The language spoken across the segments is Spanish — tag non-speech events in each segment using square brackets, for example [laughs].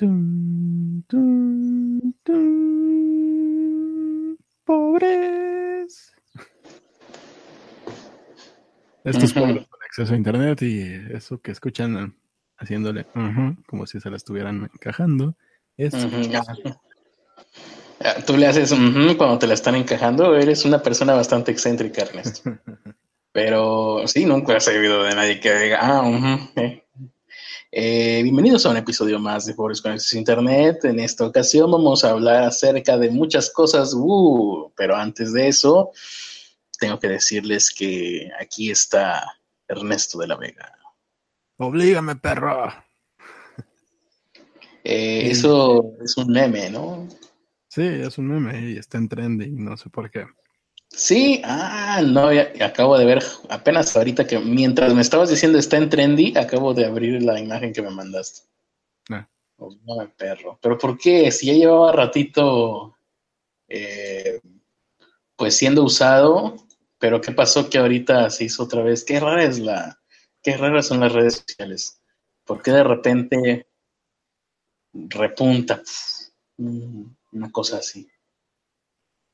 Tun, tun, tun. Pobres. Estos Ujú. pobres con acceso a internet y eso que escuchan haciéndole ujú, como si se la estuvieran encajando. Es ah. Ah, Tú le haces cuando te la están encajando, eres una persona bastante excéntrica, Ernesto. [laughs] Pero sí, nunca has oído de nadie que diga, ah, eh. Eh, bienvenidos a un episodio más de Pobres con Acceso a Internet. En esta ocasión vamos a hablar acerca de muchas cosas, uh, pero antes de eso, tengo que decirles que aquí está Ernesto de la Vega. Oblígame, perro. Eh, Sí. eso es un meme, ¿no? Sí, es un meme y está en trending, no sé por qué. Sí, ah, no, ya- acabo de ver apenas ahorita que mientras me estabas diciendo está en trendy, acabo de abrir la imagen que me mandaste. Ah. Oh, no, perro. Pero ¿por qué? Si ya llevaba ratito eh, pues siendo usado, pero ¿qué pasó que ahorita se hizo otra vez? Qué rara es la, qué raras son las redes sociales. ¿Por qué de repente repunta? Mm, Una cosa así.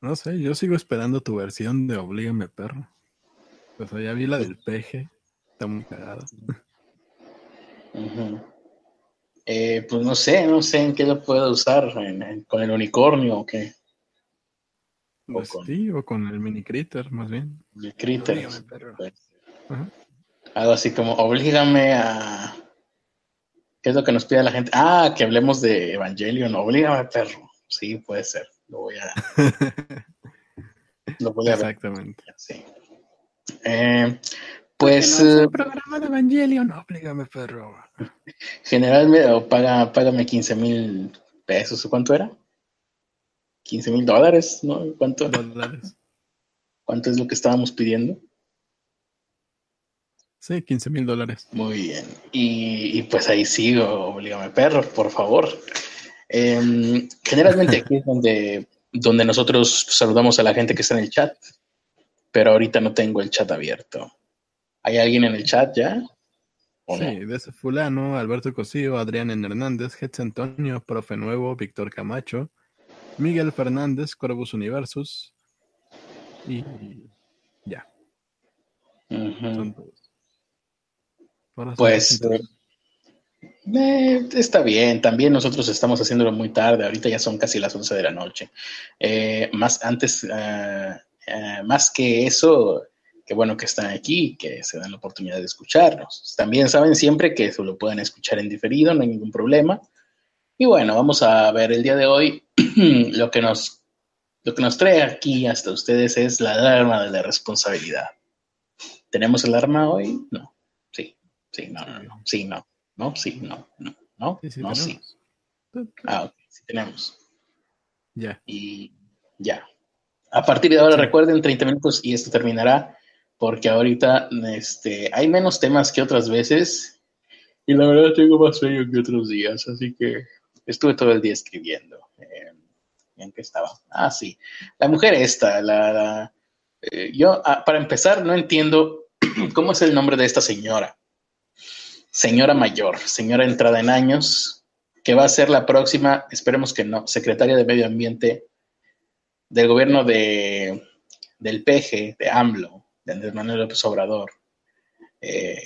No sé, yo sigo esperando tu versión de Oblígame, perro. O sea, ya vi la del peje. Está muy cagada. Eh, pues no sé, no sé en qué lo puedo usar, en- en- con el unicornio o qué, Pues con- sí, o con el mini critter, más bien. el critter. Pues, algo así como, oblígame a... ¿Qué es lo que nos pide la gente? Ah, que hablemos de Evangelion, oblígame, perro. Sí, puede ser, lo voy a, [laughs] lo voy a ver. Exactamente. sí. Eh, pues no es eh, programa de Evangelion, Oblígame, perro. generalmente, o paga, págame 15 mil pesos, ¿o ¿cuánto era? 15 mil dólares, ¿no? ¿Cuánto? Dólares. ¿Cuánto es lo que estábamos pidiendo? Sí, 15 mil dólares. Muy bien. Y, y pues ahí sigo, oblígame perro, por favor. Em, generalmente aquí es donde, donde nosotros saludamos a la gente que está en el chat, pero ahorita no tengo el chat abierto. ¿Hay alguien en el chat ya? ¿O Sí, no? fulano, Alberto Cosío, Adrián. Hernández, Hetz Antonio, Profe Nuevo, Víctor Camacho, Miguel Fernández, Corvus Universus. Y ya, Ujú. son todos. Son Pues. Eh, está bien, también nosotros estamos haciéndolo muy tarde, ahorita ya son casi las 11 de la noche. Eh, más antes, eh, eh, más que eso, que bueno que están aquí, que se dan la oportunidad de escucharnos. También saben siempre que eso lo pueden escuchar en diferido, no hay ningún problema. Y bueno, vamos a ver el día de hoy [clears throat] lo que nos lo que nos trae aquí hasta ustedes es la alarma de la responsabilidad. ¿Tenemos el arma hoy? No. Sí, sí, no, no, no. Sí, no. No, sí, no, no, no, Sí, sí, no, sí. Ah, ok, sí tenemos. Ya. Y ya. A partir de ahora, Sí. recuerden, 30 minutos y esto terminará, porque ahorita este, hay menos temas que otras veces y la verdad tengo más sueño que otros días, así que estuve todo el día escribiendo. Eh, ¿En qué estaba? Ah, sí. La mujer esta, la... la- eh, yo, ah, para empezar, no entiendo [clears throat] cómo es el nombre de esta señora. Señora mayor, señora entrada en años, que va a ser la próxima, esperemos que no, secretaria de Medio Ambiente del gobierno de, del PG, de AMLO, de Andrés Manuel López Obrador. Eh,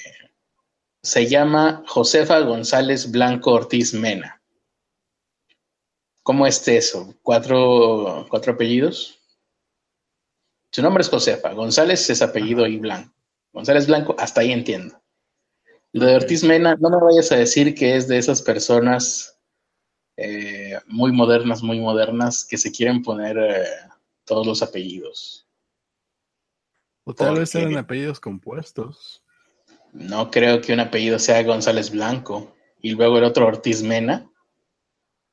se llama Josefa González Blanco Ortiz Mena. ¿Cómo es eso? ¿Cuatro, cuatro apellidos? Su nombre es Josefa. González es apellido y Blanco. González Blanco, hasta ahí entiendo. Lo de Ortiz Mena, no me vayas a decir que es de esas personas eh, muy modernas, muy modernas, que se quieren poner eh, todos los apellidos. O tal vez eran apellidos compuestos. No creo que un apellido sea González Blanco y luego el otro Ortiz Mena.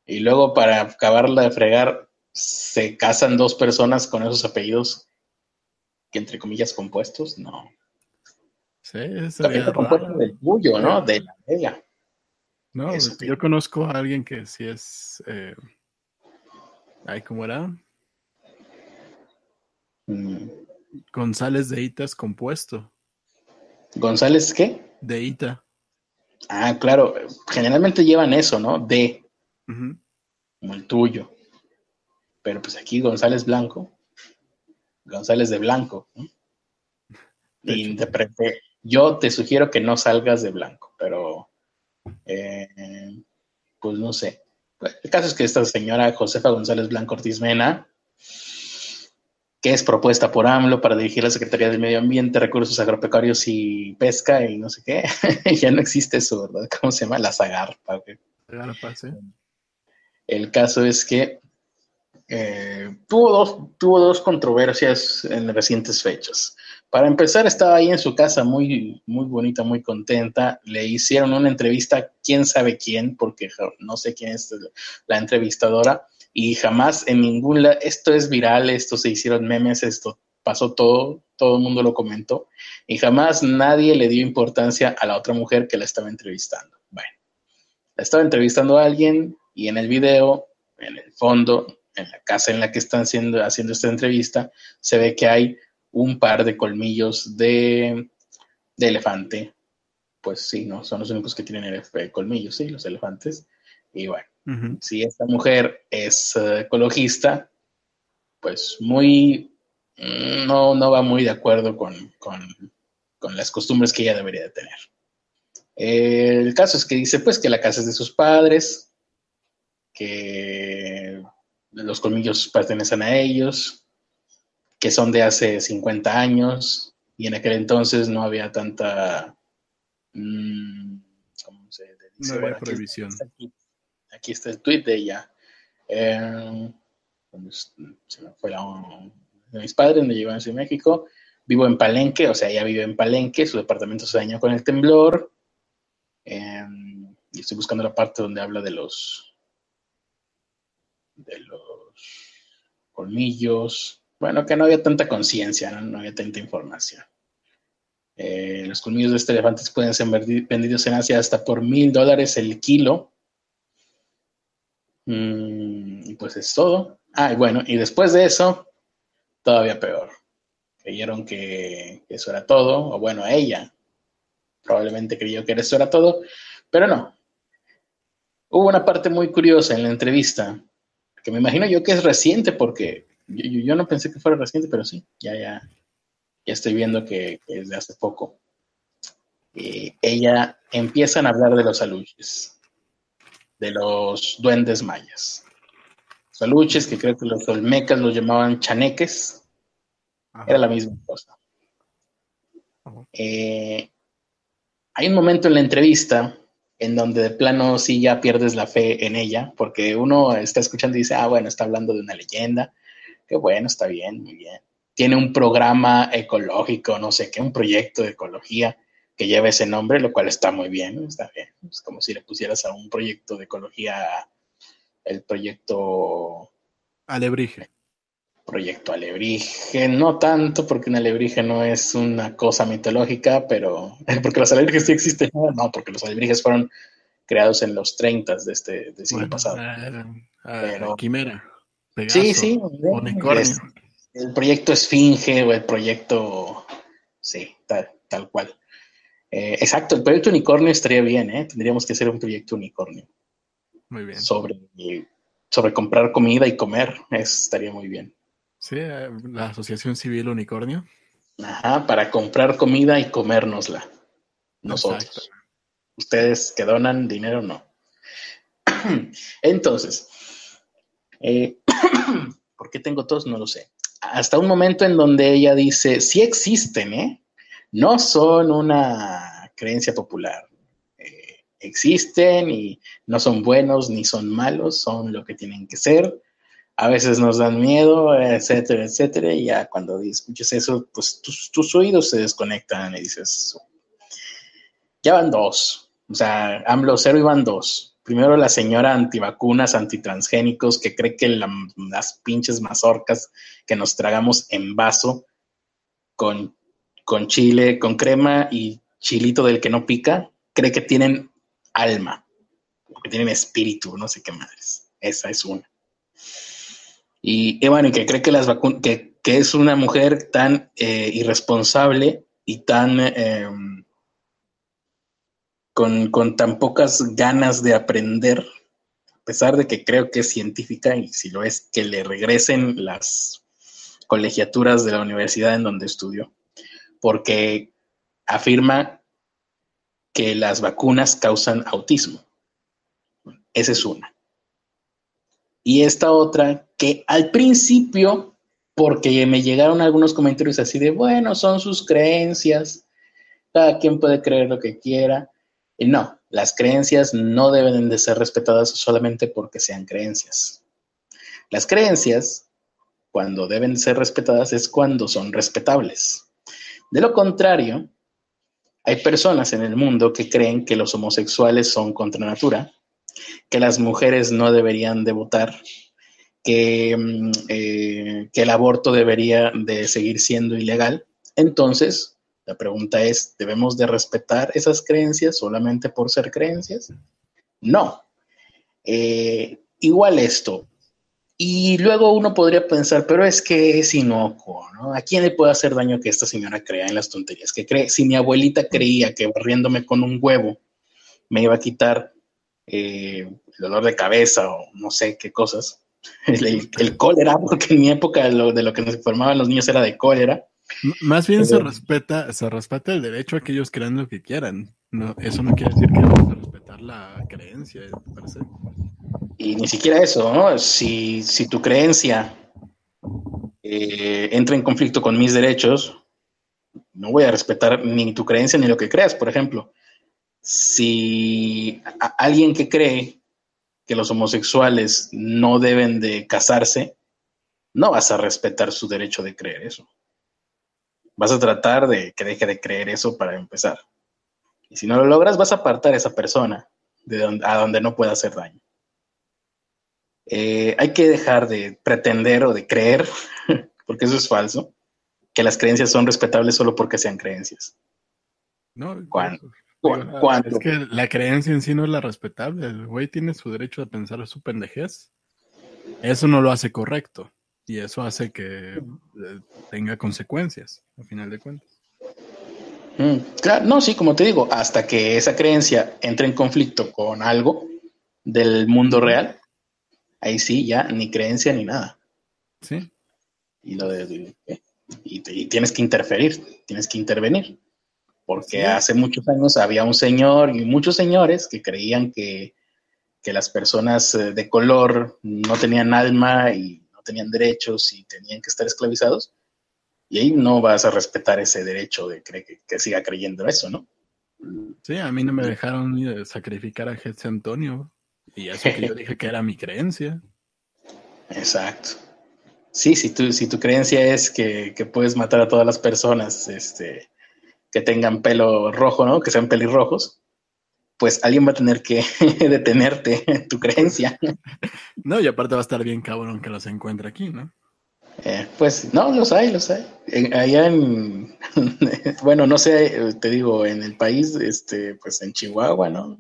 Y luego para acabarla de fregar, se casan dos personas con esos apellidos que entre comillas compuestos. No. Sí, Apellido compuesto raro. del tuyo, ¿no? De la Vega. No, Eso yo conozco a alguien que sí es. Eh, ay, ¿cómo era? Mm. González de Ita es compuesto. González, ¿qué? De Ita. Ah, claro. Generalmente llevan eso, ¿no? De. como el tuyo. Pero pues aquí González Blanco, González de Blanco, interprete. Yo te sugiero que no salgas de blanco, pero eh, pues no sé. El caso es que esta señora Josefa González Blanco Ortiz Mena, que es propuesta por AMLO para dirigir la Secretaría del Medio Ambiente, Recursos Agropecuarios y Pesca y no sé qué, [laughs] ya no existe eso, ¿verdad? ¿Cómo se llama? La Zagarpa. El caso es que eh, tuvo, dos, tuvo dos controversias en recientes fechas. Para empezar, estaba ahí en su casa muy, muy bonita, muy contenta. Le hicieron una entrevista, quién sabe quién, porque no sé quién es la entrevistadora, y jamás en ningún lado, esto es viral, esto se hicieron memes, esto pasó todo, todo el mundo lo comentó, y jamás nadie le dio importancia a la otra mujer que la estaba entrevistando. Bueno, la estaba entrevistando a alguien y en el video, en el fondo, en la casa en la que están haciendo, haciendo esta entrevista, se ve que hay un par de colmillos de, elefante. Pues sí, ¿no? Son los únicos que tienen colmillos, sí, los elefantes. Y bueno, si esta mujer es eh, ecologista, pues muy, mm, no, no va muy de acuerdo con, las costumbres que ella debería de tener. el caso es que dice, pues, que la casa es de sus padres, que los colmillos pertenecen a ellos, que son de hace 50 años y en aquel entonces no había tanta... Mm, ¿Cómo se dice? No había prohibición. Aquí, está el tweet de ella. Eh, se me fue la, de mis padres, me llevó a México. Vivo en Palenque, o sea, ella vive en Palenque, su departamento se dañó con el temblor. Eh, y estoy buscando la parte donde habla de los de los colmillos, bueno, que no había tanta conciencia, ¿no? había tanta información. Eh, los colmillos de este elefante pueden ser vendidos en Asia hasta por mil dólares el kilo. Mm, y pues es todo. Ah, y bueno, y después de eso, todavía peor. Creyeron que, eso era todo, o bueno, ella probablemente creyó que eso era todo, pero no. Hubo una parte muy curiosa en la entrevista, que me imagino yo que es reciente porque yo, no pensé que fuera reciente, pero sí, ya, ya, ya estoy viendo que, es de hace poco. ella empiezan a hablar de los aluches, de los duendes mayas. Los aluches, que creo que los olmecas los llamaban chaneques, era la misma cosa. Eh, hay un momento en la entrevista en donde de plano sí ya pierdes la fe en ella, porque uno está escuchando y dice, ah, bueno, está hablando de una leyenda, Qué bueno, está bien, muy bien. Tiene un programa ecológico, no sé qué, un proyecto de ecología que lleva ese nombre, lo cual está muy bien, está bien. Es como si le pusieras a un proyecto de ecología el proyecto... Alebrije. Proyecto Alebrije, no tanto porque un alebrije no es una cosa mitológica, pero [laughs] porque los alebrijes sí existen, no, porque los alebrijes fueron creados en los 30 de este del siglo pasado. pero, quimera sí, sí. el proyecto Esfinge o el proyecto. Sí, tal, cual. Eh, exacto, el proyecto unicornio estaría bien, ¿eh? Tendríamos que hacer un proyecto unicornio. Muy bien. Sobre, sobre comprar comida y comer, estaría muy bien. Sí, eh, la Asociación Civil Unicornio. Ajá, para comprar comida y comérnosla. Nosotros. Ustedes que donan dinero, no. [clears throat] Entonces, eh, [clears throat] ¿Por qué tengo tos? No lo sé. Hasta un momento en donde ella dice, sí existen, ¿eh? No son una creencia popular. Eh, existen y no son buenos ni son malos, son lo que tienen que ser. A veces nos dan miedo, etcétera, etcétera. Y ya cuando escuches eso, pues tus, tus oídos se desconectan y dices, ya van dos. O sea, AMLO cero y van dos primero la señora antivacunas, antitransgénicos, que cree que las pinches mazorcas que nos tragamos en vaso con, con chile, con crema y chilito del que no pica, cree que tienen alma, que tienen espíritu, no sé qué madres. Esa es una. Y, bueno, y que cree que las vacunas, que, es una mujer tan eh, irresponsable y tan em, con, tan pocas ganas de aprender, pesar de que creo que es científica y si lo es, que le regresen las colegiaturas de la universidad en donde estudió, porque afirma que las vacunas causan autismo. Esa es una. Y esta otra, que al principio, porque me llegaron algunos comentarios así de, bueno, son sus creencias, cada quien puede creer lo que quiera. Y no, las creencias no deben de ser respetadas solamente porque sean creencias. Las creencias, cuando deben ser respetadas, es cuando son respetables. De lo contrario, hay personas en el mundo que creen que los homosexuales son contra natura, que las mujeres no deberían de votar, que, mm, eh, que el aborto debería de seguir siendo ilegal. Entonces, la pregunta es, ¿debemos de respetar esas creencias solamente por ser creencias? No. Eh, igual esto, y luego uno podría pensar, pero es que es inocuo, ¿no? ¿A quién le puede hacer daño que esta señora crea en las tonterías? Que cree, si mi abuelita creía que barriéndome con un huevo me iba a quitar eh, el dolor de cabeza o no sé qué cosas, [laughs] el, cólera, porque en mi época lo, de lo que nos informaban los niños era de cólera. Más bien se respeta, se respeta el derecho a que ellos crean lo que quieran. No, eso no quiere decir que vamos a respetar la creencia, parece. Y ni siquiera eso, ¿no? Si, tu creencia eh, entra en conflicto con mis derechos, no voy a respetar ni tu creencia ni lo que creas. Por ejemplo, si alguien que cree que los homosexuales no deben de casarse, no vas a respetar su derecho de creer eso. Vas a tratar de que deje de creer eso para empezar. Y si no lo logras, vas a apartar a esa persona de a donde no pueda hacer daño. Eh, hay que dejar de pretender o de creer, [laughs] porque eso es falso, que las creencias son respetables solo porque sean creencias. No, ¿Cuándo? Es que la creencia en sí no es la respetable. El güey tiene su derecho a pensar su pendejez. Eso no lo hace correcto. Y eso hace que eh, tenga consecuencias, al final de cuentas. Mm, claro, no, sí, como te digo, hasta que esa creencia entre en conflicto con algo del mundo real, ahí sí, ya ni creencia ni nada. Sí. Y, lo de, y, tienes que interferir, tienes que intervenir. Porque hace muchos años había un señor y muchos señores que creían que, que las personas eh, de color no tenían alma y tenían derechos y tenían que estar esclavizados. Y ahí no vas a respetar ese derecho de que, que siga creyendo eso, ¿no? Sí, a mí no me dejaron sacrificar a Jesse Antonio. Y eso que yo dije que era mi creencia. Exacto. Sí, si tu, si tu creencia es que, puedes matar a todas las personas este, que tengan pelo rojo, ¿no? Que sean pelirrojos, pues alguien va a tener que [laughs] detenerte tu creencia. No, y aparte va a estar bien cabrón que los encuentre aquí, ¿no? Eh, pues no, los hay, los hay. allá en, [laughs] bueno, no sé, te digo, en el país, este, pues en Chihuahua, ¿no?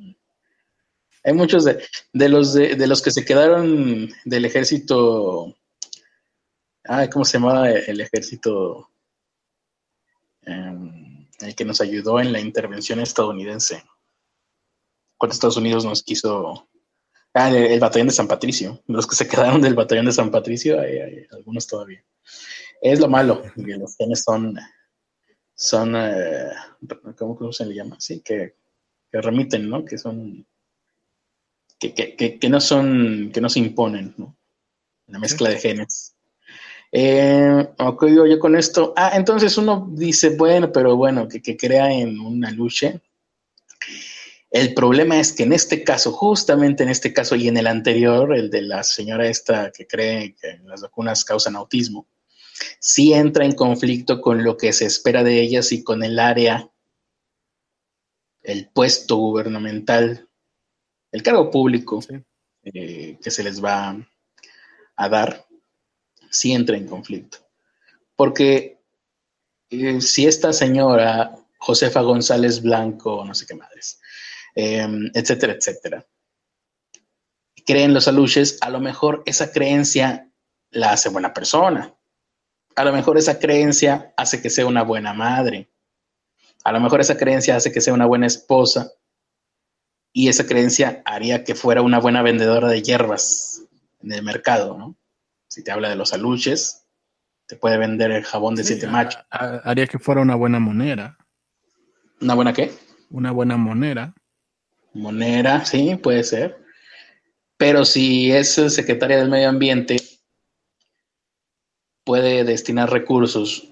Hay muchos de, los de, los que se quedaron del ejército. Ah, ¿cómo se llamaba el ejército? Em, el que nos ayudó en la intervención estadounidense. Cuando Estados Unidos nos quiso. Ah, el, batallón de San Patricio. Los que se quedaron del batallón de San Patricio, hay, algunos todavía. Es lo malo, que los genes son. Son. Eh, ¿cómo, se le llama? Sí, que, que remiten, ¿no? Que son que, no son, que no se imponen, ¿no? La mezcla de genes. Eh, ok, yo con esto. Ah, entonces uno dice, bueno, pero bueno, que, crea en una lucha. El problema es que en este caso, justamente en este caso y en el anterior, el de la señora esta que cree que las vacunas causan autismo, sí entra en conflicto con lo que se espera de ellas y con el área, el puesto gubernamental el cargo público eh, que se les va a dar, sí entra en conflicto. Porque eh, si esta señora, Josefa González Blanco, no sé qué madres, em, etcétera, etcétera, creen los aluches, a lo mejor esa creencia la hace buena persona. A lo mejor esa creencia hace que sea una buena madre. A lo mejor esa creencia hace que sea una buena esposa y esa creencia haría que fuera una buena vendedora de hierbas en el mercado, ¿no? Si te habla de los aluches, te puede vender el jabón de siete machos. Haría que fuera una buena monera. ¿Una buena qué? Una buena monera. Monera, sí, puede ser. Pero si es secretaria del medio ambiente, puede destinar recursos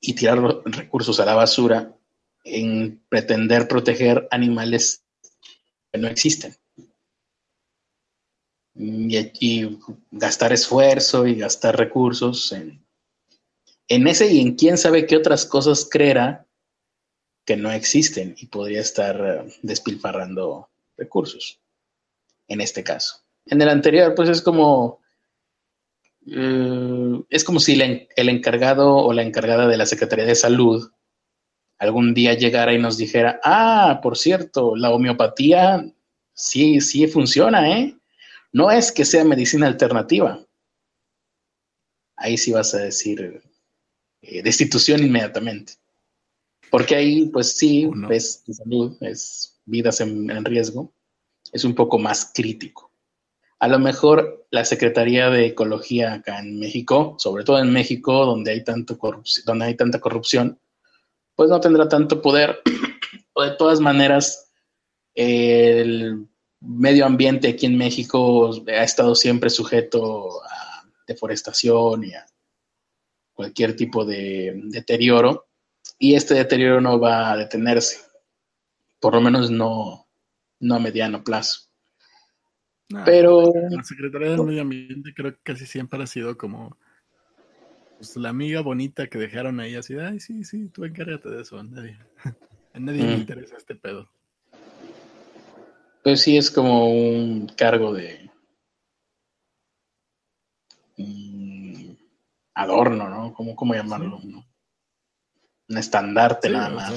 y tirar recursos a la basura en pretender proteger animales que no existen. Y, gastar esfuerzo y gastar recursos en, en ese y en quién sabe qué otras cosas creerá que no existen y podría estar eh, despilfarrando recursos, en este caso. En el anterior, pues es como, eh, es como si el encargado o la encargada de la Secretaría de Salud algún día llegara y nos dijera, ah, por cierto, la homeopatía sí, sí funciona, ¿eh? No es que sea medicina alternativa. Ahí sí vas a decir eh, destitución inmediatamente. Porque ahí, pues sí, es salud, es vidas en, en riesgo, es un poco más crítico. A lo mejor la Secretaría de Ecología acá en México, sobre todo en México, donde hay, tanto donde hay tanta corrupción, pues no tendrá tanto poder. [clears throat] o de todas maneras, el medio ambiente aquí en México ha estado siempre sujeto a deforestación y a cualquier tipo de deterioro. Y este deterioro no va a detenerse, por lo menos no, no a mediano plazo. Pero. La Secretaría del Medio Ambiente creo que casi siempre ha sido como pues, la amiga bonita que dejaron ahí así, ay, sí, sí, tú encárgate de eso, a nadie, [laughs] a nadie le mm. interesa este pedo. Pues sí, es como un cargo de mm, adorno, ¿no? ¿Cómo, cómo llamarlo? Un estandarte nada más.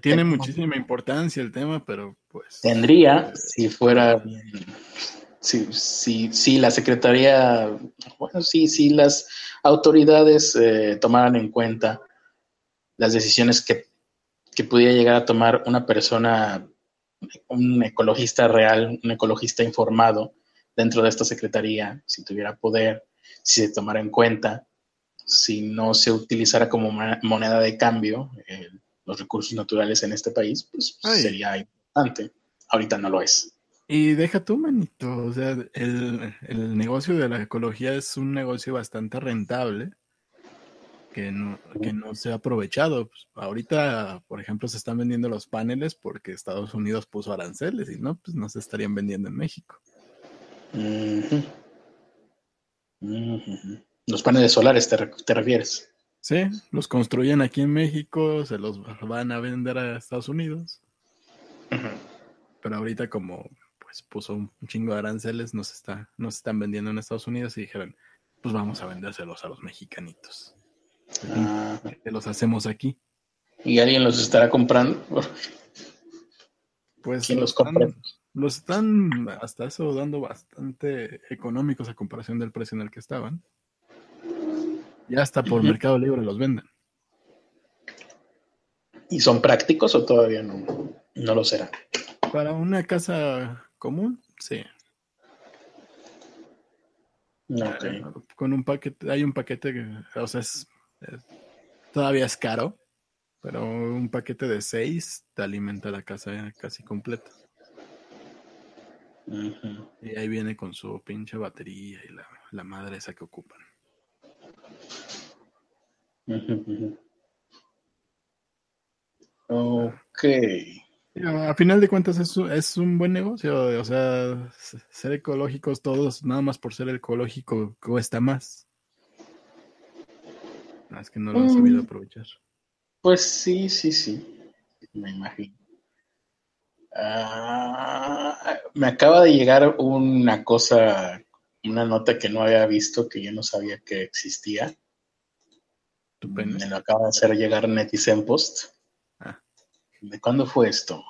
tiene, muchísima importancia el tema, pero pues... Tendría, eh, si fuera sí, sí, sí, la Secretaría, bueno, sí, sí, las autoridades eh, tomaran en cuenta las decisiones que, que pudiera llegar a tomar una persona, un ecologista real, un ecologista informado dentro de esta Secretaría, si tuviera poder, si se tomara en cuenta, si no se utilizara como moneda de cambio eh, los recursos naturales en este país, pues sería importante. Ahorita no lo es. Y deja tú, manito, o sea, el, el, negocio de la ecología es un negocio bastante rentable que no, que no se ha aprovechado. Pues, ahorita, por ejemplo, se están vendiendo los paneles porque Estados Unidos puso aranceles y no, pues no se estarían vendiendo en México. Los paneles solares, te, te refieres? Sí, los construyen aquí en México, se los van a vender a Estados Unidos. Pero ahorita como pues, puso un chingo de aranceles, nos, está, nos están vendiendo en Estados Unidos y dijeron, pues vamos a vendérselos a los mexicanitos. Ah. Los hacemos aquí. ¿Y alguien los estará comprando? Pues ¿Quién los compra? Los están hasta eso dando bastante económicos a comparación del precio en el que estaban. Ya hasta por Mercado Libre los venden. ¿Y son prácticos o todavía no, no lo será? Para una casa común, sí. Con un paquete, hay un paquete que, o sea, es, todavía es caro, pero un paquete de seis te alimenta la casa casi completa. Y ahí viene con su pinche batería y la, madre esa que ocupan. Ok. A final de cuentas es, es un buen negocio, o sea, ser ecológicos todos, nada más por ser ecológico cuesta más. Es que no lo han sabido mm. aprovechar. Pues sí, sí, sí, me imagino. Ah, me acaba de llegar una cosa, una nota que no había visto, que yo no sabía que existía. Me lo acaba de hacer llegar Netizen Post. ¿De cuándo fue esto?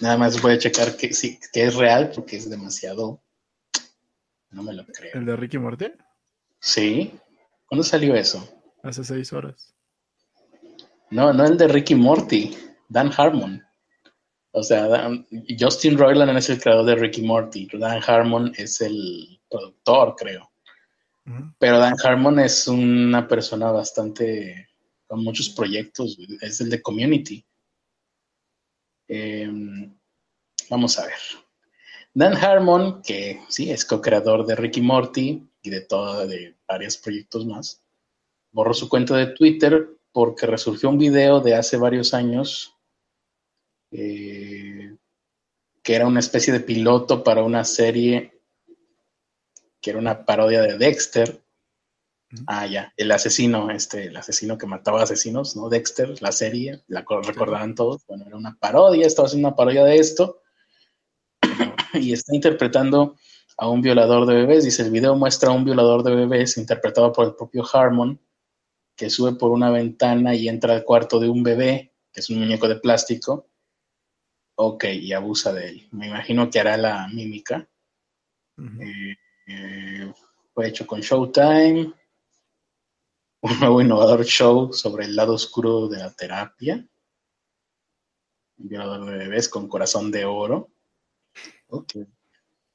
Nada más voy a checar que, sí, que es real porque es demasiado. No me lo creo. ¿El de Ricky Morty? Sí. ¿Cuándo salió eso? Hace seis horas. No, no el de Ricky Morty, Dan Harmon. O sea, Justin Roiland es el creador de Ricky Morty. Dan Harmon es el productor, creo. Pero Dan Harmon es una persona bastante con muchos proyectos. Es el de Community. Em, vamos a ver. Dan Harmon, que sí es co-creador de Ricky Morty y de todo, de varios proyectos más, borró su cuenta de Twitter porque resurgió un video de hace varios años eh, que era una especie de piloto para una serie que era una parodia de Dexter. Ah, ya, el asesino, este, el asesino que mataba asesinos, ¿no? Dexter, la serie, la recordarán todos. Bueno, era una parodia, estaba haciendo una parodia de esto. [clears throat] y está interpretando a un violador de bebés. Dice, el video muestra a un violador de bebés interpretado por el propio Harmon, que sube por una ventana y entra al cuarto de un bebé, que es un muñeco de plástico. Ok, y abusa de él. Me imagino que hará la mímica. Eh, eh, fue hecho con Showtime. [laughs] Un nuevo innovador show sobre el lado oscuro de la terapia. Un violador de bebés con corazón de oro. Ok. ¿Qué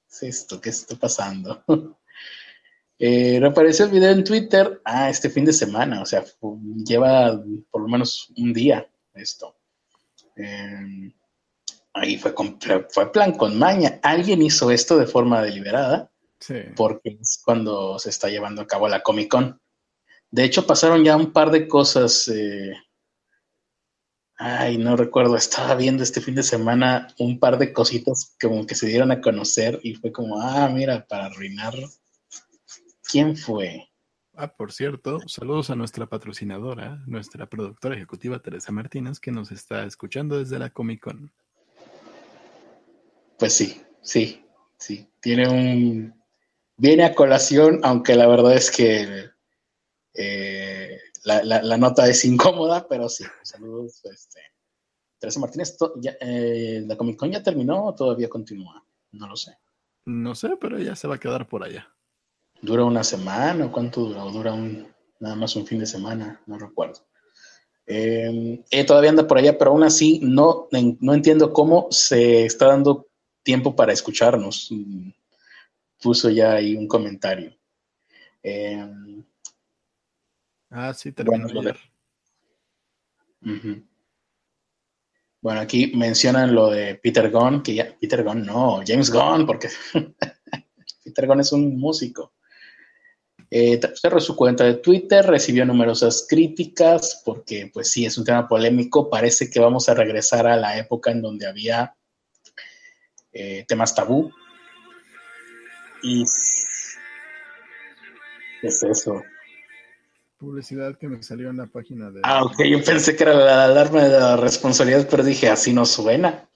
es esto? ¿Qué está pasando? [laughs] Eh, reapareció el video en Twitter, ah, este fin de semana, o sea, lleva por lo menos un día esto. Em, ahí fue, fue plan con maña. Alguien hizo esto de forma deliberada, sí. porque es cuando se está llevando a cabo la Comic Con. De hecho, pasaron ya un par de cosas. Eh, ay, no recuerdo, estaba viendo este fin de semana un par de cositas como que se dieron a conocer y fue como, ah, mira, para arruinarlo ¿Quién fue? Ah, por cierto, saludos a nuestra patrocinadora, nuestra productora ejecutiva Teresa Martínez, que nos está escuchando desde la Comic Con. Pues sí, sí, sí. Tiene un. Viene a colación, aunque la verdad es que eh, la, nota es incómoda, pero sí. Saludos, este, Teresa Martínez. Eh, ¿La Comic Con ya terminó o todavía continúa? No lo sé. No sé, pero ya se va a quedar por allá dura una semana o cuánto dura, o dura un, nada más un fin de semana, no recuerdo. Eh, eh, todavía anda por allá, pero aún así no, no entiendo cómo se está dando tiempo para escucharnos. Puso ya ahí un comentario. Eh, ah, sí, terminó bueno, Bueno, aquí mencionan lo de Peter Gunn, que ya, Peter Gunn, no, James Gunn, porque [laughs] Peter Gunn es un músico. Eh, cerró su cuenta de Twitter, recibió numerosas críticas porque, pues sí, es un tema polémico. Parece que vamos a regresar a la época en donde había eh, temas tabú. Y... ¿Qué es eso? Publicidad que me salió en la página de... Ah, ok, yo pensé que era la alarma de la responsabilidad, pero dije, así no suena.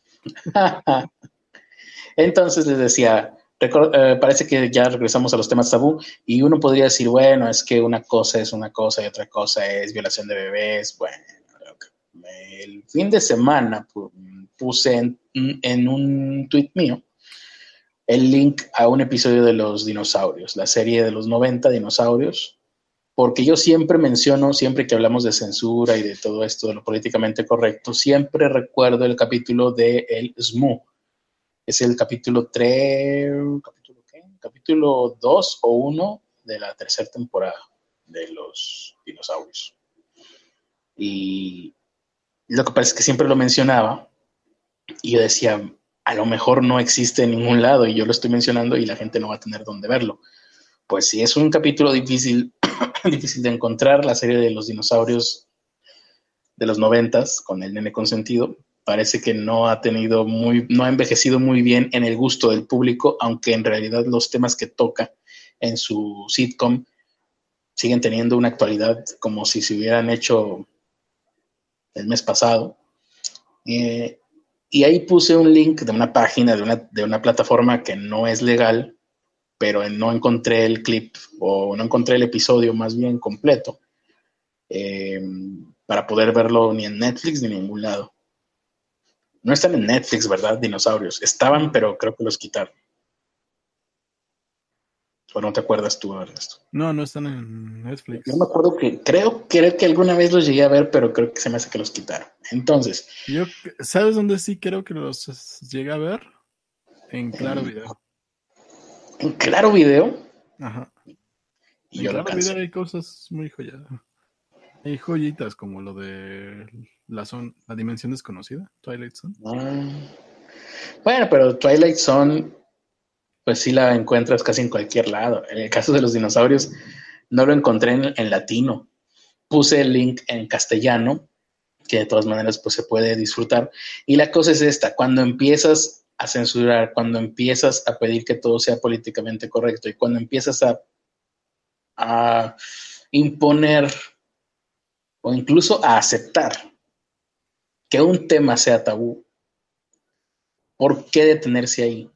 [laughs] Entonces les decía, eh, parece que ya regresamos a los temas tabú y uno podría decir, bueno, es que una cosa es una cosa y otra cosa es violación de bebés. Bueno, el fin de semana puse en, un tweet mío el link a un episodio de los dinosaurios, la serie de los 90 dinosaurios, porque yo siempre menciono, siempre que hablamos de censura y de todo esto, de lo políticamente correcto, siempre recuerdo el capítulo de El SMU, es el capítulo 3, capítulo, ¿qué? capítulo 2 o 1 de la tercera temporada de los dinosaurios. Y lo que pasa es que siempre lo mencionaba y yo decía, a lo mejor no existe en ningún lado y yo lo estoy mencionando y la gente no va a tener dónde verlo. Pues sí, es un capítulo difícil, [clears throat] difícil de encontrar, la serie de los dinosaurios de los noventas con el nene consentido, parece que no ha tenido muy, no ha envejecido muy bien en el gusto del público, aunque en realidad los temas que toca en su sitcom siguen teniendo una actualidad como si se hubieran hecho el mes pasado. Eh, y ahí puse un link de una página, de una, de una plataforma que no es legal, pero no encontré el clip o no encontré el episodio más bien completo eh, para poder verlo ni en Netflix ni en ningún lado. No están en Netflix, ¿verdad? Dinosaurios. Estaban, pero creo que los quitaron. ¿O no te acuerdas tú, Ernesto? No, no están en Netflix. Yo me acuerdo que creo, creo que alguna vez los llegué a ver, pero creo que se me hace que los quitaron. Entonces. Yo, ¿Sabes dónde sí creo que los llegué a ver? En Claro Video. ¿En Claro Video? Ajá. Y en Claro Video hay cosas muy joyadas. Hay joyitas como lo de la, son, la dimensión desconocida, Twilight Zone. Ah. Bueno, pero Twilight Zone pues sí la encuentras casi en cualquier lado. En el caso de los dinosaurios, no lo encontré en, latino. Puse el link en castellano, que de todas maneras pues se puede disfrutar. Y la cosa es esta, cuando empiezas a censurar, cuando empiezas a pedir que todo sea políticamente correcto y cuando empiezas a, a imponer o incluso a aceptar que un tema sea tabú, ¿por qué detenerse ahí?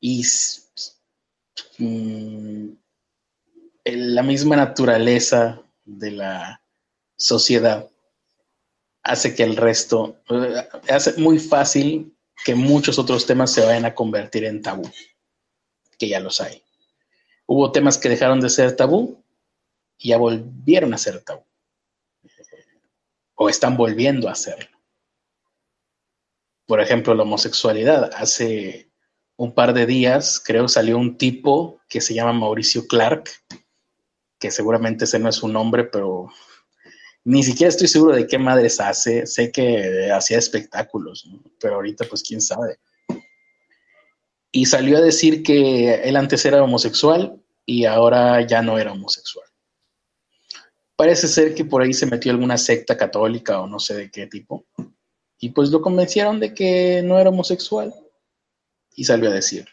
Y mm, la misma naturaleza de la sociedad hace que el resto, eh, hace muy fácil que muchos otros temas se vayan a convertir en tabú, que ya los hay. Hubo temas que dejaron de ser tabú y ya volvieron a ser tabú, o están volviendo a serlo. Por ejemplo, la homosexualidad. Hace un par de días, creo, salió un tipo que se llama Mauricio Clark, que seguramente ese no es su nombre, pero ni siquiera estoy seguro de qué madres hace. Sé que hacía espectáculos, pero ahorita pues quién sabe. Y salió a decir que él antes era homosexual y ahora ya no era homosexual. Parece ser que por ahí se metió alguna secta católica o no sé de qué tipo. Y pues lo convencieron de que no era homosexual y salió a decir.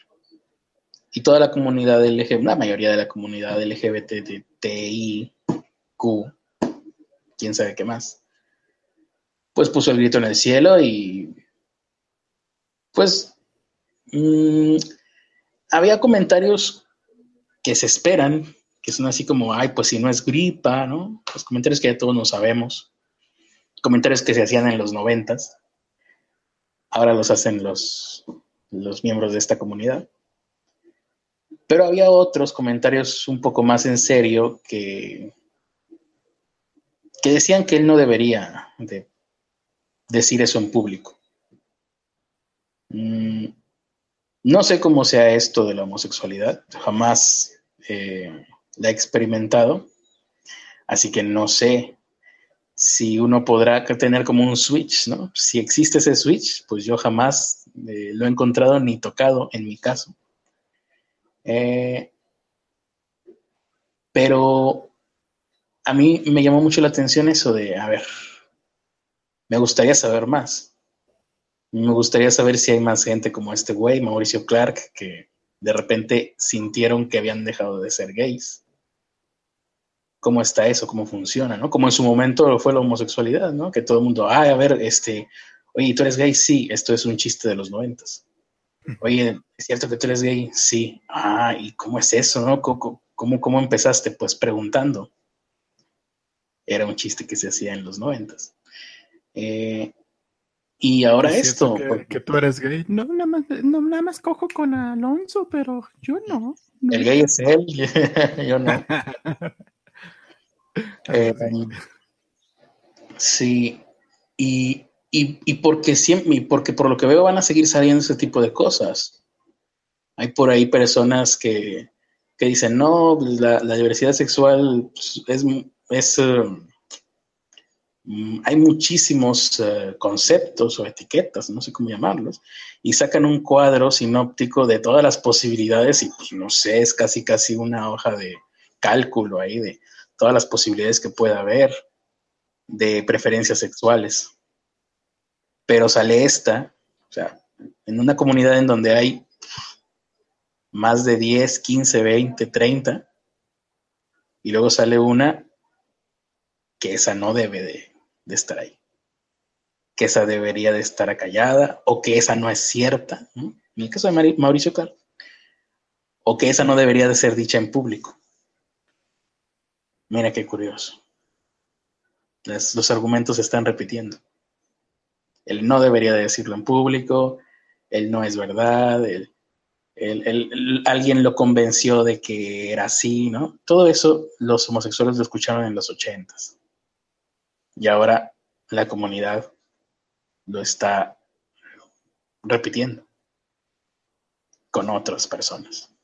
Y toda la comunidad LGBT, la mayoría de la comunidad LGBTIQ, quién sabe qué más, pues puso el grito en el cielo y pues mm, había comentarios que se esperan, que son así como, ay, pues si no es gripa, ¿no? Los comentarios que ya todos no sabemos, comentarios que se hacían en los noventas, ahora los hacen los los miembros de esta comunidad. Pero había otros comentarios un poco más en serio que, que decían que él no debería de decir eso en público. Mm, no sé cómo sea esto de la homosexualidad, jamás eh, la he experimentado, así que no sé si uno podrá tener como un switch, ¿no? Si existe ese switch, pues yo jamás eh, lo he encontrado ni tocado en mi caso. Eh, pero a mí me llamó mucho la atención eso de, a ver, me gustaría saber más. Me gustaría saber si hay más gente como este güey, Mauricio Clark, que de repente sintieron que habían dejado de ser gays. ¿Cómo está eso? ¿Cómo funciona? ¿no? Como en su momento fue la homosexualidad, ¿no? Que todo el mundo, ay, a ver, este, Oye, ¿tú eres gay? Sí, esto es un chiste de los noventas. Oye, ¿es cierto que tú eres gay? Sí. Ah, ¿y cómo es eso, no? ¿Cómo, cómo, empezaste? Pues preguntando. Era un chiste que se hacía en los noventas. Eh, y ahora esto. Que, tú eres gay. No nada, más, no, nada más cojo con Alonso, pero yo no. El gay es él, [laughs] yo no. [laughs] Eh, sí, y y, porque siempre, porque por lo que veo van a seguir saliendo ese tipo de cosas. Hay por ahí personas que, dicen, no, pues, la, diversidad sexual pues, es, es mm, hay muchísimos eh, conceptos o etiquetas, no sé cómo llamarlos, y sacan un cuadro sinóptico de todas las posibilidades y pues no sé, es casi casi una hoja de cálculo ahí de todas las posibilidades que pueda haber de preferencias sexuales pero sale esta, o sea, en una comunidad en donde hay más de 10, 15, 20, 30, y luego sale una que esa no debe de, estar ahí, que esa debería de estar acallada, o que esa no es cierta, en el caso de Mauricio Carlos, o que esa no debería de ser dicha en público. Mira qué curioso. los argumentos se están repitiendo. Él no debería decirlo en público, él no es verdad, alguien lo convenció de que era así, ¿no? Todo eso los homosexuales lo escucharon en los ochentas. Y ahora la comunidad lo está repitiendo con otras personas.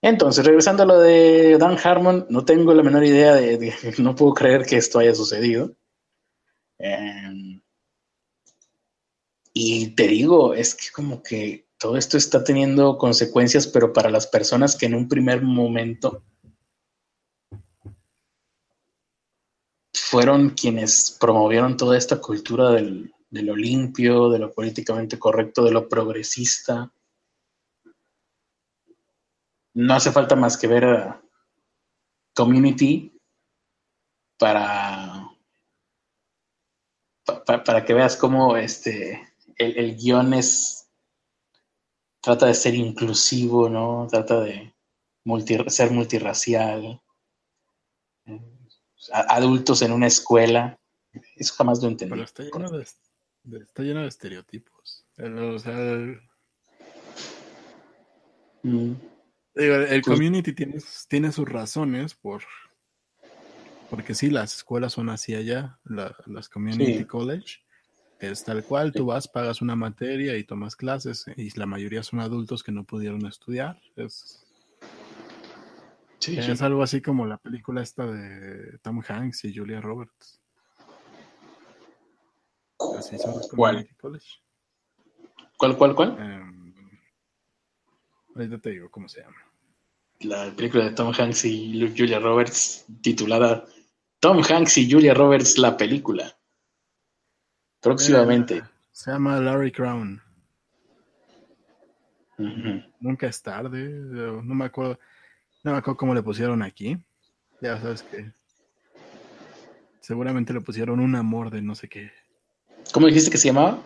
Entonces, regresando a lo de Dan Harmon, no tengo la menor idea de, no puedo creer que esto haya sucedido. Em, y te digo, es que como que todo esto está teniendo consecuencias, pero para las personas que en un primer momento fueron quienes promovieron toda esta cultura del, de lo limpio, de lo políticamente correcto, de lo progresista. No hace falta más que ver Community para, para que veas cómo este, el, guion es, trata de ser inclusivo, ¿no? Trata de ser multirracial, adultos en una escuela. Eso jamás lo entendí. Pero está lleno de, está lleno de estereotipos. O sea, mm. El, community tiene, tiene, sus razones por porque sí, las escuelas son así allá, las community college. Es tal cual, tú vas, pagas una materia y tomas clases, y la mayoría son adultos que no pudieron estudiar. Es, es algo así como la película esta de Tom Hanks y Julia Roberts. ¿Cuál? ¿Cuál, cuál, cuál? Um, ahorita te digo cómo se llama. La película de Tom Hanks y Julia Roberts, titulada Tom Hanks y Julia Roberts, la película. Próximamente. Eh, se llama Larry Crown. Nunca es tarde. No me acuerdo. No me acuerdo cómo le pusieron aquí. Ya sabes que. Seguramente le pusieron un amor de no sé qué. ¿Cómo dijiste que se llamaba?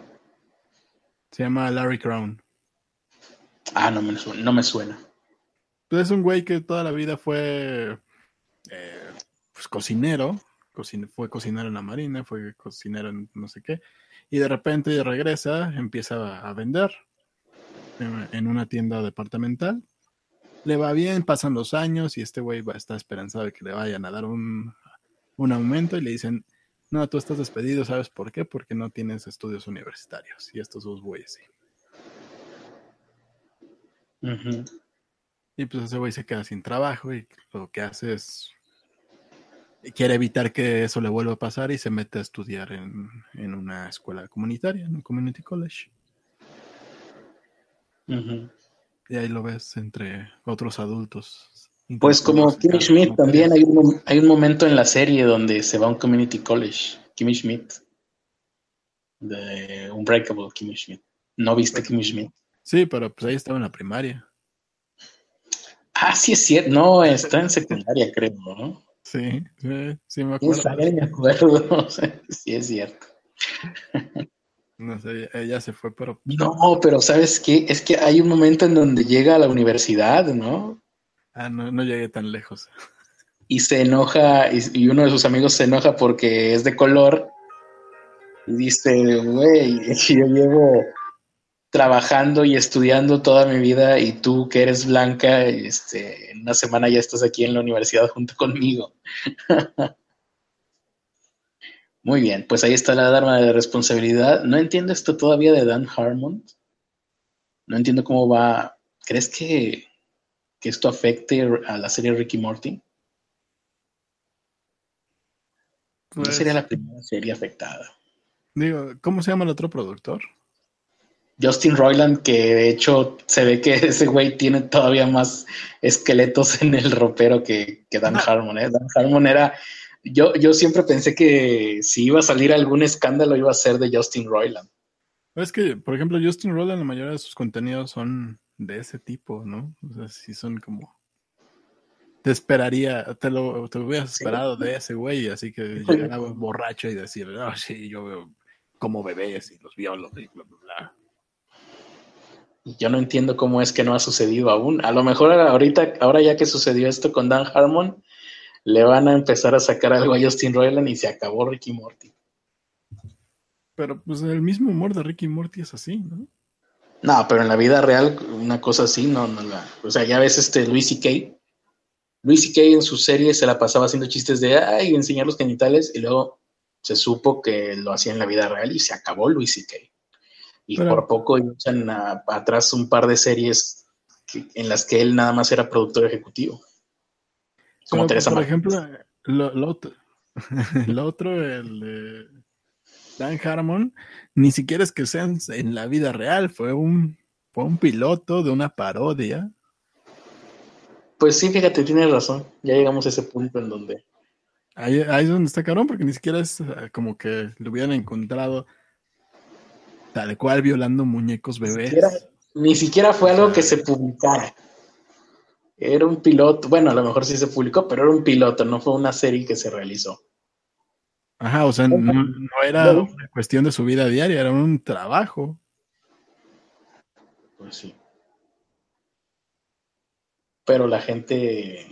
Se llama Larry Crown. Ah, no me suena. No me suena. Pues es un güey que toda la vida fue eh, pues, cocinero. fue cocinero en la marina, fue cocinero en no sé qué. Y de repente regresa, empieza a vender en una tienda departamental. Le va bien, pasan los años y este güey va a estar esperanzado de que le vayan a dar un, un aumento y le dicen, no, tú estás despedido, ¿sabes por qué? Porque no tienes estudios universitarios. Y estos dos güeyes sí. Y pues ese güey se queda sin trabajo y lo que hace es. Quiere evitar que eso le vuelva a pasar y se mete a estudiar en, una escuela comunitaria, en un community college. Y ahí lo ves entre otros adultos pues como Kimmy Schmidt también hay un, hay un momento en la serie donde se va a un community college, Kimmy Schmidt, de Unbreakable Kimmy Schmidt. ¿No viste Kimmy Schmidt? Sí, pero pues ahí estaba en la primaria. Ah, sí es cierto, no, está en secundaria creo, ¿no? Sí, sí, me acuerdo. Sí, me acuerdo, sí es cierto. No sé, ella se fue, pero... No, pero ¿sabes qué? Es que hay un momento en donde llega a la universidad, ¿no? Ah, no, no llegué tan lejos. Y se enoja, y, uno de sus amigos se enoja porque es de color. Y dice, güey, [laughs] yo llevo trabajando y estudiando toda mi vida y tú que eres blanca, este, en una semana ya estás aquí en la universidad junto conmigo. [laughs] Muy bien, pues ahí está la alarma de responsabilidad. No entiendo esto todavía de Dan Harmon. No entiendo cómo va. ¿Crees que que esto afecte a la serie Ricky Morty? no pues sería la primera serie afectada. Digo, ¿cómo se llama el otro productor? Justin Roiland, que de hecho se ve que [laughs] ese güey tiene todavía más esqueletos en el ropero que, Dan Harmon. ¿eh? Dan Harmon era. Yo, yo siempre pensé que si iba a salir algún escándalo iba a ser de Justin Roiland. Es que, por ejemplo, Justin Roiland, la mayoría de sus contenidos son de ese tipo, ¿no? O sea, si son como... Te esperaría, te lo, te hubieras esperado de ese güey, así que [laughs] llegaba borracho y decir, oh, sí, yo veo como bebés y los violos y bla, bla, bla. Yo no entiendo cómo es que no ha sucedido aún. A lo mejor ahorita, ahora ya que sucedió esto con Dan Harmon, le van a empezar a sacar algo a Justin Roiland y se acabó Ricky Morty. Pero pues el mismo humor de Ricky Morty es así, ¿no? No, pero en la vida real, una cosa así, no, no la. O sea, ya ves este Luis C.K. Luis C.K. en su serie se la pasaba haciendo chistes de ay, enseñar los genitales, y luego se supo que lo hacía en la vida real y se acabó Luis C.K. Y por poco echan atrás un par de series en las que él nada más era productor ejecutivo. Como Teresa Por ejemplo, lo, otro, [laughs] el otro, el de Dan Harmon, ni siquiera es que sean en la vida real, fue un, fue un piloto de una parodia. Pues sí, fíjate, tienes razón. Ya llegamos a ese punto en donde. Ahí, ahí es donde está cabrón, porque ni siquiera es eh, como que lo hubieran encontrado tal cual violando muñecos bebés. Ni siquiera, fue algo que se publicara. Era un piloto, bueno, a lo mejor sí se publicó, pero era un piloto, no fue una serie que se realizó. Ajá, o sea, no, era una cuestión de su vida diaria, era un trabajo. Pues sí. Pero la gente,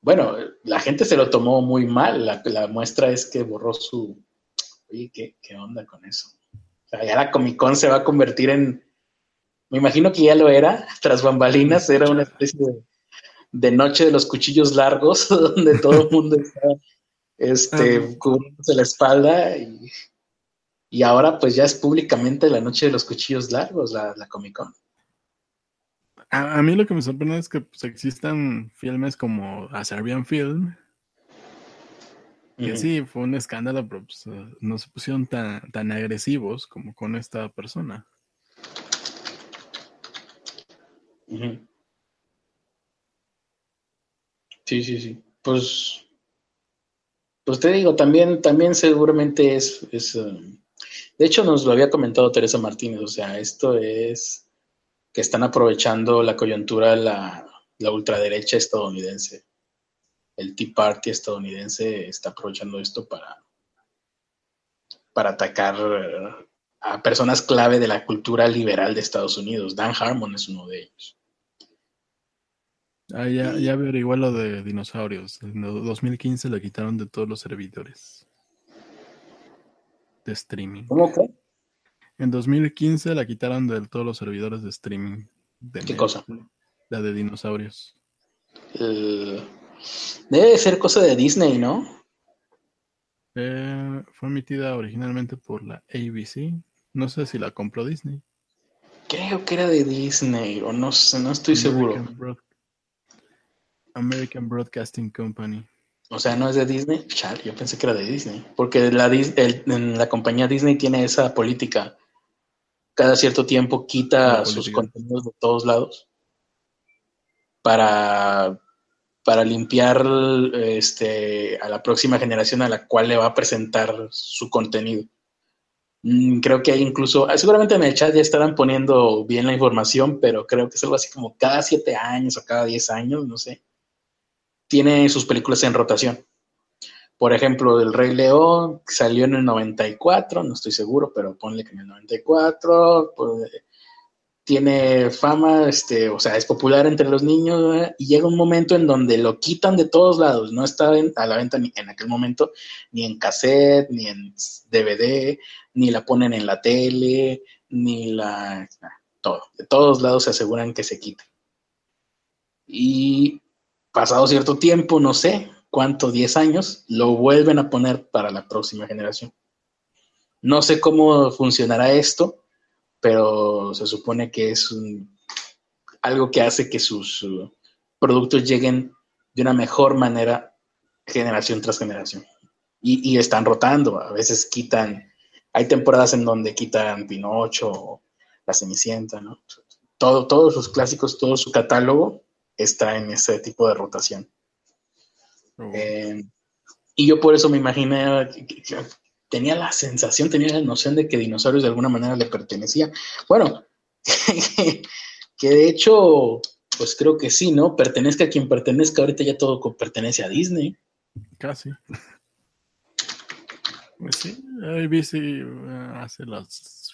bueno, la gente se lo tomó muy mal. La, muestra es que borró su... Oye, ¿qué, ¿qué, onda con eso? Sea, ya la Comic Con se va a convertir en... Me imagino que ya lo era, [laughs] tras bambalinas, era una especie de, de noche de los cuchillos largos, [laughs] donde todo el mundo estaba este, cubriéndose la espalda y, ahora pues ya es públicamente la noche de los cuchillos largos, la, Comic Con. A, mí lo que me sorprende es que pues, existan filmes como A Serbian Film, que sí, fue un escándalo, pero pues, no se pusieron tan, tan agresivos como con esta persona. Sí, sí, sí. Pues pues te digo, también, también seguramente es, um, de hecho nos lo había comentado Teresa Martínez, o sea, esto es que están aprovechando la coyuntura la, la ultraderecha estadounidense. El Tea Party estadounidense está aprovechando esto para, para atacar a personas clave de la cultura liberal de Estados Unidos. Dan Harmon es uno de ellos. Ah, ya, ya igual lo de dinosaurios. En 2015 le quitaron de todos los servidores de streaming. ¿Cómo fue? En 2015 la quitaron de todos los servidores de streaming. ¿Qué cosa? La de dinosaurios. Debe de ser cosa de Disney, ¿no? Eh, fue emitida originalmente por la ABC. No sé si la compró Disney. Creo que era de Disney, o no sé, no estoy seguro. American Broadcasting Company. O sea, ¿no es de Disney? Chale, yo pensé que era de Disney. Porque la, la compañía Disney tiene esa política. Cada cierto tiempo quita sus contenidos de todos lados para, para limpiar este, a la próxima generación a la cual le va a presentar su contenido. Mm, creo que hay incluso, ah, seguramente en el chat ya estarán poniendo bien la información, pero creo que es algo así como cada siete años o cada diez años, no sé tiene sus películas en rotación. Por ejemplo, El Rey León salió en el 94, no estoy seguro, pero ponle que en el 94, pues, tiene fama, este, o sea, es popular entre los niños, y llega un momento en donde lo quitan de todos lados, no está a la venta ni en aquel momento, ni en cassette, ni en DVD, ni la ponen en la tele, ni la... todo, de todos lados se aseguran que se quite. Y pasado cierto tiempo, no sé cuánto, 10 años, lo vuelven a poner para la próxima generación. No sé cómo funcionará esto, pero se supone que es algo que hace que sus uh, productos lleguen de una mejor manera generación tras generación. Y, están rotando, a veces quitan, hay temporadas en donde quitan Pinocho, La Cenicienta, ¿no? Todo, todos sus clásicos, todo su catálogo está en ese tipo de rotación. Oh. Eh, y yo por eso me imaginé, tenía la sensación, tenía la noción de que dinosaurios de alguna manera le pertenecía. Bueno, [laughs] que de hecho, pues creo que sí, ¿no? Pertenezca a quien pertenezca, ahorita ya todo pertenece a Disney. Casi. Pues sí, ABC eh, hace las,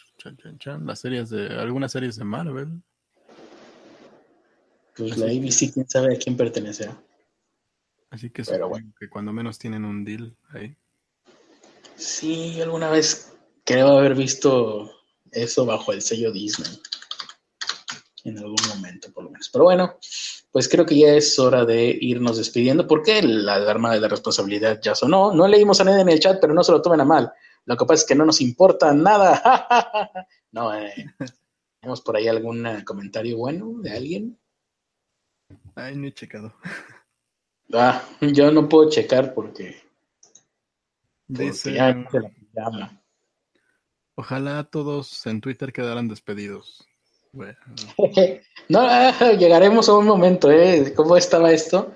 las series de, algunas series de Marvel. Pues la ABC, quién sabe a quién pertenece. Así que supongo que cuando menos tienen un deal ahí. Sí, alguna vez creo haber visto Eso bajo el sello Disney. En algún momento, por lo menos. Pero bueno, pues creo que ya es hora de irnos despidiendo porque la alarma de la responsabilidad ya sonó. No leímos a nadie en el chat, pero no se lo tomen a mal. Lo que pasa es que no nos importa nada. [laughs] no, eh, ¿tenemos por ahí algún eh, comentario bueno de alguien? Ay, no he checado. Ah, yo no puedo checar porque. Dice. Ojalá todos en Twitter quedaran despedidos. Bueno. [laughs] no, llegaremos a un momento, ¿eh? ¿Cómo estaba esto?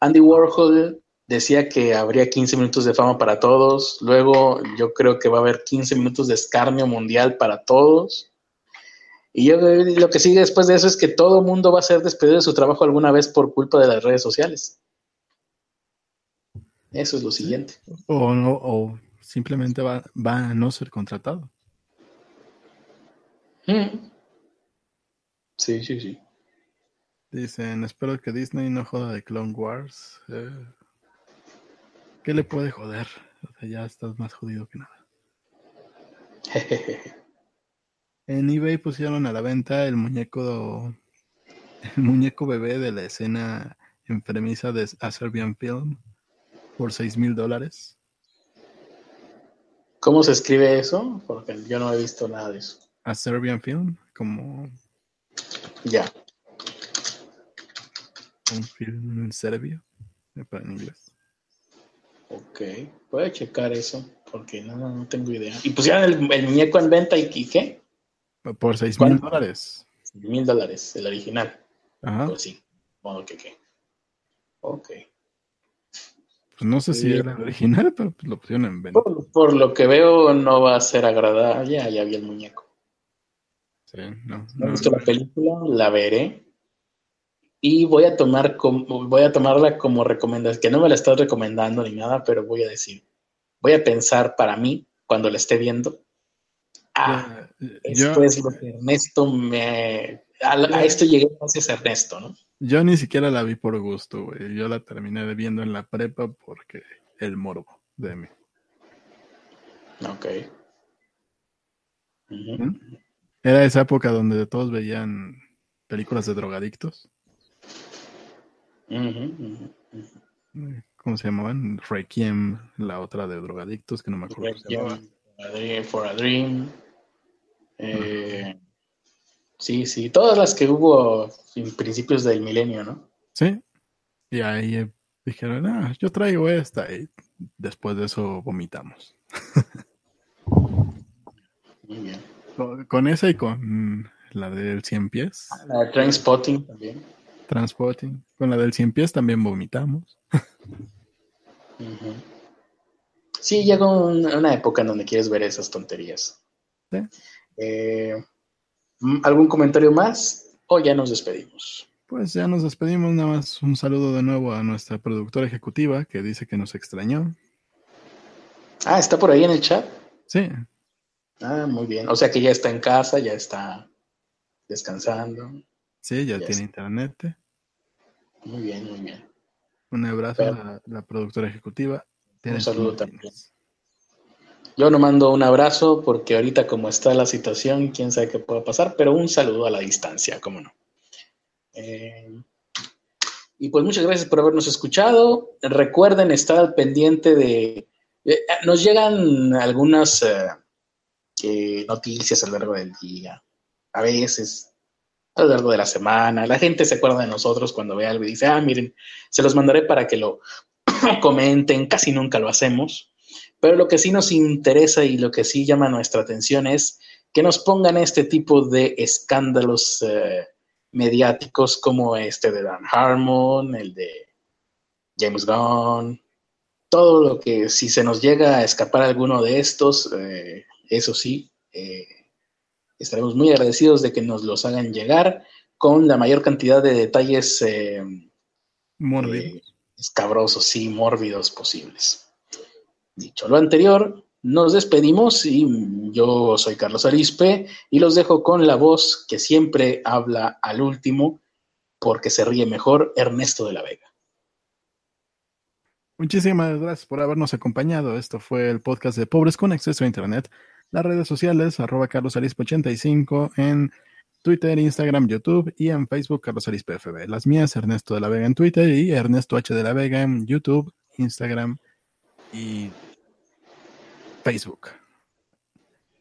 Andy Warhol decía que habría 15 minutos de fama para todos. Luego yo creo que va a haber 15 minutos de escarnio mundial para todos. Y yo lo que sigue después de eso es que todo mundo va a ser despedido de su trabajo alguna vez por culpa de las redes sociales. Eso es lo siguiente. O, no, o simplemente va, va, a no ser contratado. Mm. Sí, sí, sí. Dicen, espero que Disney no joda de Clone Wars. Eh, ¿Qué le puede joder? O sea, ya estás más jodido que nada. en eBay pusieron a la venta el muñeco el muñeco bebé de la escena enfermiza de A Serbian Film por 6 mil dólares. ¿Cómo se escribe eso? Porque yo no he visto nada de eso. A Serbian Film, como... Ya. Un film serbio, en inglés. Ok, voy a checar eso, porque no, no tengo idea. ¿Y pusieron el, el muñeco en venta y, qué? Por 6 mil dólares. 6 mil dólares, el original. Ajá. Pues sí, modo que qué. Ok. Pues no sé si era el original, [laughs] pero pues lo pusieron en venta. Por, lo que veo, no va a ser agradable. Ya, ya vi el muñeco. Sí, no. No he visto la película, la veré. Y voy a tomar como, voy a tomarla como recomendación, que no me la estás recomendando ni nada, pero voy a decir, voy a pensar para mí cuando la esté viendo. Ah, esto es lo que Ernesto me. A, a esto llegué gracias a Ernesto, ¿no? Yo ni siquiera la vi por gusto, güey. Yo la terminé viendo en la prepa porque el morbo de mí. Ok. ¿Mm? Era esa época donde todos veían películas de drogadictos. ¿Cómo se llamaban? Requiem, la otra de drogadictos, que no me acuerdo. Requiem, For a Dream. Eh, Sí, sí, todas las que hubo en principios del milenio, ¿no? Sí. Y ahí dijeron, ah, yo traigo esta. Y después de eso vomitamos. Muy bien. Con, esa y con la del 100 pies. Ah, la de Transpotting también. Transpotting. Con la del 100 pies también vomitamos. Sí, llegó una época en donde quieres ver esas tonterías. ¿Sí? Eh, ¿Algún comentario más o ya nos despedimos? Pues ya nos despedimos, nada más un saludo de nuevo a nuestra productora ejecutiva que dice que nos extrañó. Ah, ¿está por ahí en el chat? Sí. Ah, muy bien. O sea que ya está en casa, ya está descansando. Sí, ya, tiene internet. Muy bien, muy bien. Un abrazo a la, productora ejecutiva. Un saludo también. Yo no mando un abrazo porque ahorita como está la situación, quién sabe qué pueda pasar, pero un saludo a la distancia, cómo no. Eh, y pues muchas gracias por habernos escuchado. Recuerden estar al pendiente de... Eh, nos llegan algunas eh, noticias a lo largo del día, a veces a lo largo de la semana. La gente se acuerda de nosotros cuando ve algo y dice, ah, miren, se los mandaré para que lo [clears throat] comenten. Casi nunca lo hacemos. Pero lo que sí nos interesa y lo que sí llama nuestra atención es que nos pongan este tipo de escándalos eh, mediáticos como este de Dan Harmon, el de James Gunn, todo lo que si se nos llega a escapar alguno de estos, eh, eso sí, eh, estaremos muy agradecidos de que nos los hagan llegar con la mayor cantidad de detalles mórbidos. escabrosos, sí, mórbidos posibles. Dicho lo anterior, nos despedimos y yo soy Carlos Arispe y los dejo con la voz que siempre habla al último porque se ríe mejor, Ernesto de la Vega. Muchísimas gracias por habernos acompañado. Esto fue el podcast de Pobres con Acceso a Internet. Las redes sociales, arroba carlosarispo85 en Twitter, Instagram, YouTube y en Facebook Carlos Arispe FB. Las mías, Ernesto de la Vega en Twitter y Ernesto H de la Vega en YouTube, Instagram y Facebook.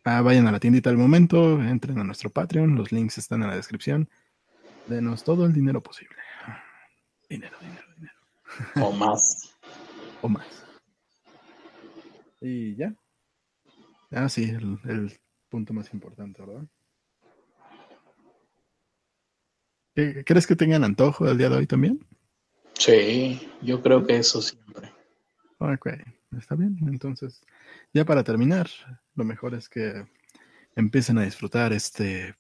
Ah, vayan a la tiendita al momento, entren a nuestro Patreon, los links están en la descripción. Denos todo el dinero posible. Dinero, dinero, dinero. O más. [laughs] o más. Y ya. Ah, sí, el, el punto más importante, ¿verdad? ¿Crees que tengan antojo el día de hoy también? Sí, yo creo que eso siempre. Ok, está bien. Entonces, ya para terminar, lo mejor es que empiecen a disfrutar este